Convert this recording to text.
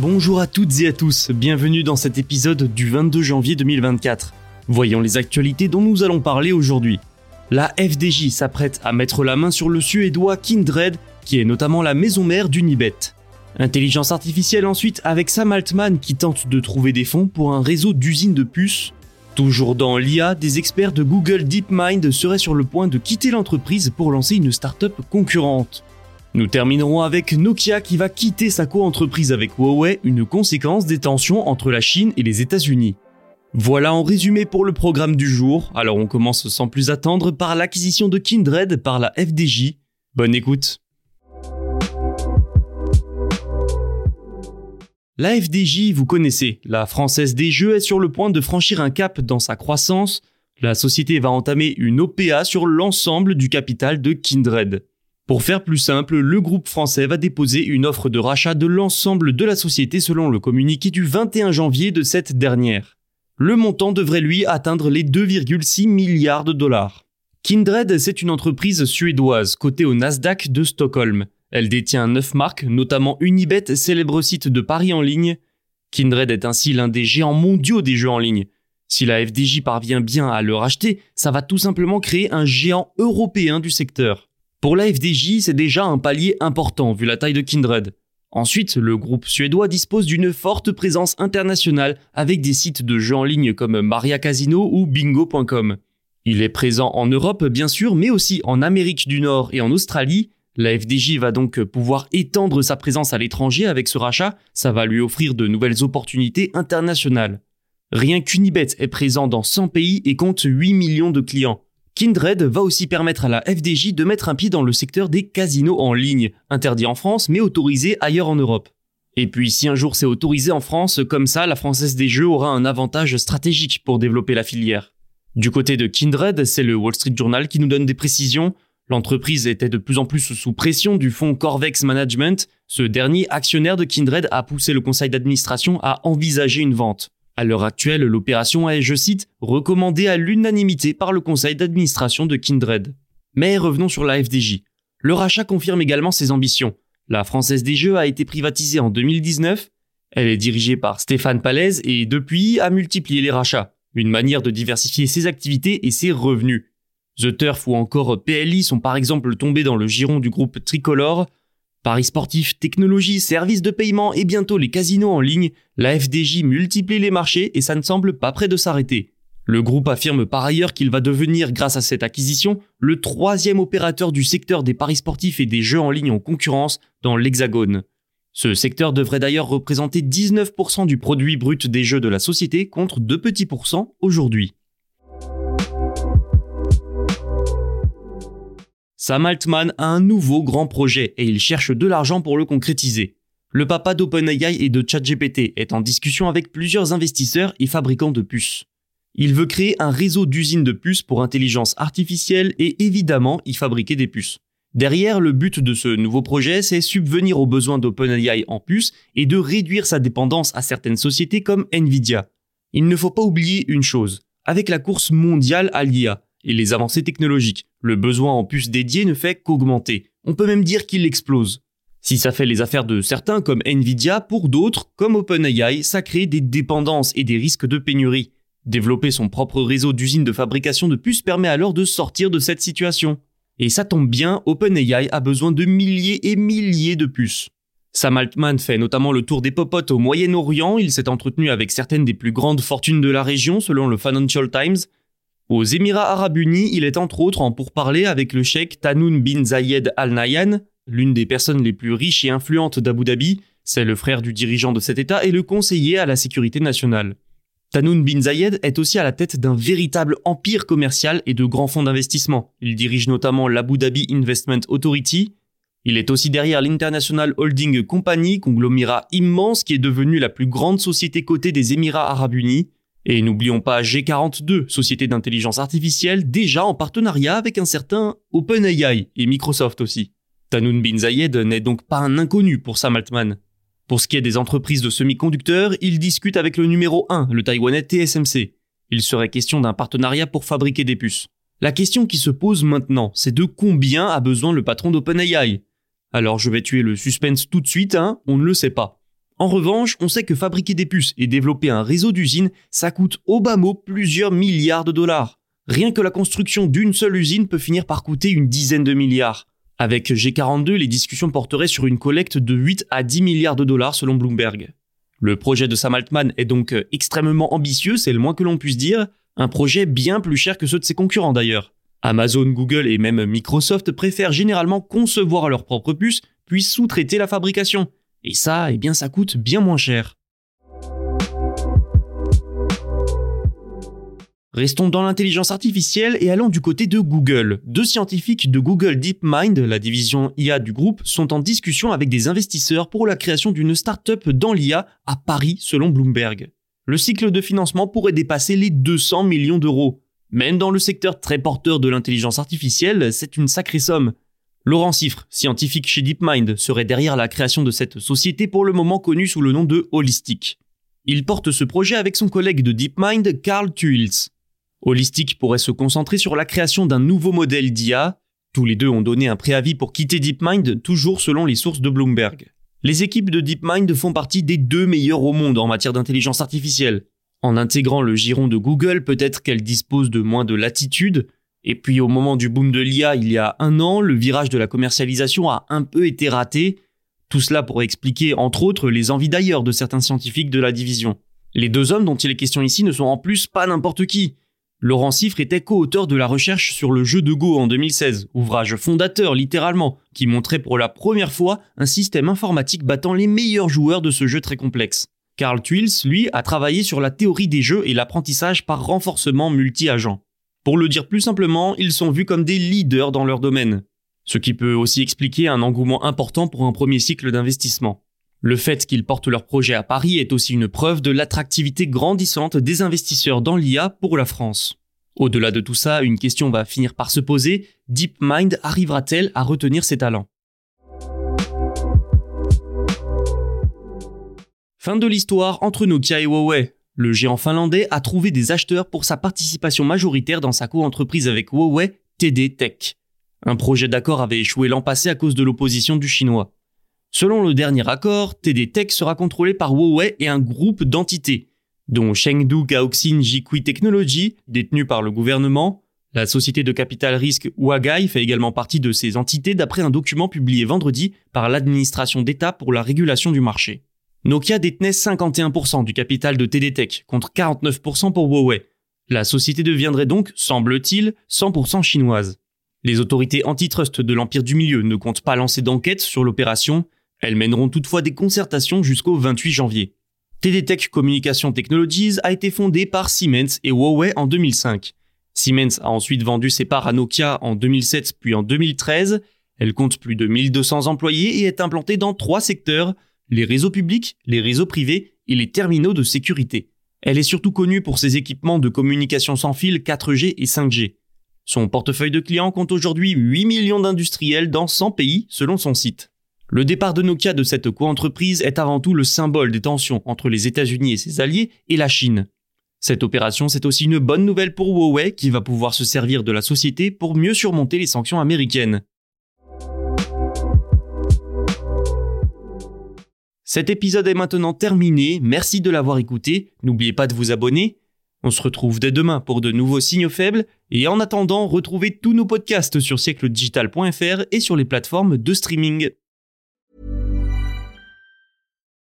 Bonjour à toutes et à tous, bienvenue dans cet épisode du 22 janvier 2024. Voyons les actualités dont nous allons parler aujourd'hui. La FDJ s'apprête à mettre la main sur le suédois Kindred, qui est notamment la maison mère d'Unibet. Intelligence artificielle ensuite avec Sam Altman qui tente de trouver des fonds pour un réseau d'usines de puces. Toujours dans l'IA, des experts de Google DeepMind seraient sur le point de quitter l'entreprise pour lancer une start-up concurrente. Nous terminerons avec Nokia qui va quitter sa co-entreprise avec Huawei, une conséquence des tensions entre la Chine et les États-Unis. Voilà en résumé pour le programme du jour, alors on commence sans plus attendre par l'acquisition de Kindred par la FDJ. Bonne écoute La FDJ, vous connaissez, la française des jeux est sur le point de franchir un cap dans sa croissance. La société va entamer une OPA sur l'ensemble du capital de Kindred. Pour faire plus simple, le groupe français va déposer une offre de rachat de l'ensemble de la société selon le communiqué du 21 janvier de cette dernière. Le montant devrait lui atteindre les 2,6 milliards de dollars. Kindred, c'est une entreprise suédoise cotée au Nasdaq de Stockholm. Elle détient neuf marques, notamment Unibet, célèbre site de paris en ligne. Kindred est ainsi l'un des géants mondiaux des jeux en ligne. Si la FDJ parvient bien à le racheter, ça va tout simplement créer un géant européen du secteur. Pour la FDJ, c'est déjà un palier important vu la taille de Kindred. Ensuite, le groupe suédois dispose d'une forte présence internationale avec des sites de jeux en ligne comme Maria Casino ou bingo.com. Il est présent en Europe bien sûr, mais aussi en Amérique du Nord et en Australie. La FDJ va donc pouvoir étendre sa présence à l'étranger avec ce rachat, ça va lui offrir de nouvelles opportunités internationales. Rien qu'Unibet est présent dans 100 pays et compte 8 millions de clients. Kindred va aussi permettre à la FDJ de mettre un pied dans le secteur des casinos en ligne, interdit en France mais autorisé ailleurs en Europe. Et puis si un jour c'est autorisé en France, comme ça la Française des Jeux aura un avantage stratégique pour développer la filière. Du côté de Kindred, c'est le Wall Street Journal qui nous donne des précisions. L'entreprise était de plus en plus sous pression du fonds Corvex Management. Ce dernier actionnaire de Kindred a poussé le conseil d'administration à envisager une vente. À l'heure actuelle, l'opération est, je cite, recommandée à l'unanimité par le conseil d'administration de Kindred. Mais revenons sur la FDJ. Le rachat confirme également ses ambitions. La Française des Jeux a été privatisée en 2019. Elle est dirigée par Stéphane Palaise et depuis a multiplié les rachats, une manière de diversifier ses activités et ses revenus. The Turf ou encore PLI sont par exemple tombés dans le giron du groupe Tricolore, Paris sportifs, technologie, services de paiement et bientôt les casinos en ligne, la FDJ multiplie les marchés et ça ne semble pas près de s'arrêter. Le groupe affirme par ailleurs qu'il va devenir, grâce à cette acquisition, le troisième opérateur du secteur des paris sportifs et des jeux en ligne en concurrence dans l'Hexagone. Ce secteur devrait d'ailleurs représenter 19% du produit brut des jeux de la société contre 2 petits pourcents aujourd'hui. Sam Altman a un nouveau grand projet et il cherche de l'argent pour le concrétiser. Le papa d'OpenAI et de ChatGPT est en discussion avec plusieurs investisseurs et fabricants de puces. Il veut créer un réseau d'usines de puces pour intelligence artificielle et évidemment y fabriquer des puces. Derrière, le but de ce nouveau projet, c'est subvenir aux besoins d'OpenAI en puces et de réduire sa dépendance à certaines sociétés comme Nvidia. Il ne faut pas oublier une chose. Avec la course mondiale à l'IA, et les avancées technologiques. Le besoin en puces dédiées ne fait qu'augmenter. On peut même dire qu'il explose. Si ça fait les affaires de certains comme Nvidia, pour d'autres, comme OpenAI, ça crée des dépendances et des risques de pénurie. Développer son propre réseau d'usines de fabrication de puces permet alors de sortir de cette situation. Et ça tombe bien, OpenAI a besoin de milliers et milliers de puces. Sam Altman fait notamment le tour des popotes au Moyen-Orient, il s'est entretenu avec certaines des plus grandes fortunes de la région selon le Financial Times. Aux Émirats arabes unis, il est entre autres en pourparlers avec le cheikh Tanoun bin Zayed Al Nahyan, l'une des personnes les plus riches et influentes d'Abu Dhabi, c'est le frère du dirigeant de cet État et le conseiller à la sécurité nationale. Tanoun bin Zayed est aussi à la tête d'un véritable empire commercial et de grands fonds d'investissement. Il dirige notamment l'Abu Dhabi Investment Authority. Il est aussi derrière l'International Holding Company, conglomérat immense qui est devenu la plus grande société cotée des Émirats arabes unis. Et n'oublions pas G42, société d'intelligence artificielle déjà en partenariat avec un certain OpenAI et Microsoft aussi. Tanoun bin Zayed n'est donc pas un inconnu pour Sam Altman. Pour ce qui est des entreprises de semi-conducteurs, il discute avec le numéro 1, le taïwanais TSMC. Il serait question d'un partenariat pour fabriquer des puces. La question qui se pose maintenant, c'est de combien a besoin le patron d'OpenAI? Alors je vais tuer le suspense tout de suite, hein, on ne le sait pas. En revanche, on sait que fabriquer des puces et développer un réseau d'usines, ça coûte au bas mot plusieurs milliards de dollars. Rien que la construction d'une seule usine peut finir par coûter une dizaine de milliards. Avec G42, les discussions porteraient sur une collecte de 8 à 10 milliards de dollars selon Bloomberg. Le projet de Sam Altman est donc extrêmement ambitieux, c'est le moins que l'on puisse dire, un projet bien plus cher que ceux de ses concurrents d'ailleurs. Amazon, Google et même Microsoft préfèrent généralement concevoir leurs propres puces, puis sous-traiter la fabrication. Et ça, eh bien ça coûte bien moins cher. Restons dans l'intelligence artificielle et allons du côté de Google. Deux scientifiques de Google DeepMind, la division IA du groupe, sont en discussion avec des investisseurs pour la création d'une start-up dans l'IA à Paris selon Bloomberg. Le cycle de financement pourrait dépasser les 200 millions d'euros. Même dans le secteur très porteur de l'intelligence artificielle, c'est une sacrée somme. Laurent Siffre, scientifique chez DeepMind, serait derrière la création de cette société pour le moment connue sous le nom de Holistic. Il porte ce projet avec son collègue de DeepMind, Carl Tuils. Holistic pourrait se concentrer sur la création d'un nouveau modèle d'IA. Tous les deux ont donné un préavis pour quitter DeepMind, toujours selon les sources de Bloomberg. Les équipes de DeepMind font partie des deux meilleures au monde en matière d'intelligence artificielle. En intégrant le giron de Google, peut-être qu'elles disposent de moins de latitude. Et puis au moment du boom de l'IA il y a un an, le virage de la commercialisation a un peu été raté. Tout cela pourrait expliquer entre autres les envies d'ailleurs de certains scientifiques de la division. Les deux hommes dont il est question ici ne sont en plus pas n'importe qui. Laurent Siffre était co-auteur de la recherche sur le jeu de Go en 2016, ouvrage fondateur littéralement, qui montrait pour la première fois un système informatique battant les meilleurs joueurs de ce jeu très complexe. Carl Twils, lui, a travaillé sur la théorie des jeux et l'apprentissage par renforcement multi-agent. Pour le dire plus simplement, ils sont vus comme des leaders dans leur domaine. Ce qui peut aussi expliquer un engouement important pour un premier cycle d'investissement. Le fait qu'ils portent leur projet à Paris est aussi une preuve de l'attractivité grandissante des investisseurs dans l'IA pour la France. Au-delà de tout ça, une question va finir par se poser, DeepMind arrivera-t-elle à retenir ses talents? Fin de l'histoire entre Nokia et Huawei. Le géant finlandais a trouvé des acheteurs pour sa participation majoritaire dans sa co-entreprise avec Huawei, TD Tech. Un projet d'accord avait échoué l'an passé à cause de l'opposition du chinois. Selon le dernier accord, TD Tech sera contrôlé par Huawei et un groupe d'entités, dont Chengdu Gaoxin Jikui Technology, détenue par le gouvernement. La société de capital risque Wagai fait également partie de ces entités d'après un document publié vendredi par l'administration d'État pour la régulation du marché. Nokia détenait 51% du capital de TD Tech contre 49% pour Huawei. La société deviendrait donc, semble-t-il, 100% chinoise. Les autorités antitrust de l'Empire du Milieu ne comptent pas lancer d'enquête sur l'opération, elles mèneront toutefois des concertations jusqu'au 28 janvier. TDTech Communication Technologies a été fondée par Siemens et Huawei en 2005. Siemens a ensuite vendu ses parts à Nokia en 2007 puis en 2013. Elle compte plus de 1200 employés et est implantée dans trois secteurs, les réseaux publics, les réseaux privés et les terminaux de sécurité. Elle est surtout connue pour ses équipements de communication sans fil 4G et 5G. Son portefeuille de clients compte aujourd'hui 8 millions d'industriels dans 100 pays selon son site. Le départ de Nokia de cette coentreprise est avant tout le symbole des tensions entre les États-Unis et ses alliés et la Chine. Cette opération, c'est aussi une bonne nouvelle pour Huawei qui va pouvoir se servir de la société pour mieux surmonter les sanctions américaines. Cet épisode est maintenant terminé, merci de l'avoir écouté, n'oubliez pas de vous abonner. On se retrouve dès demain pour de nouveaux signaux faibles, et en attendant, retrouvez tous nos podcasts sur siècledigital.fr et sur les plateformes de streaming.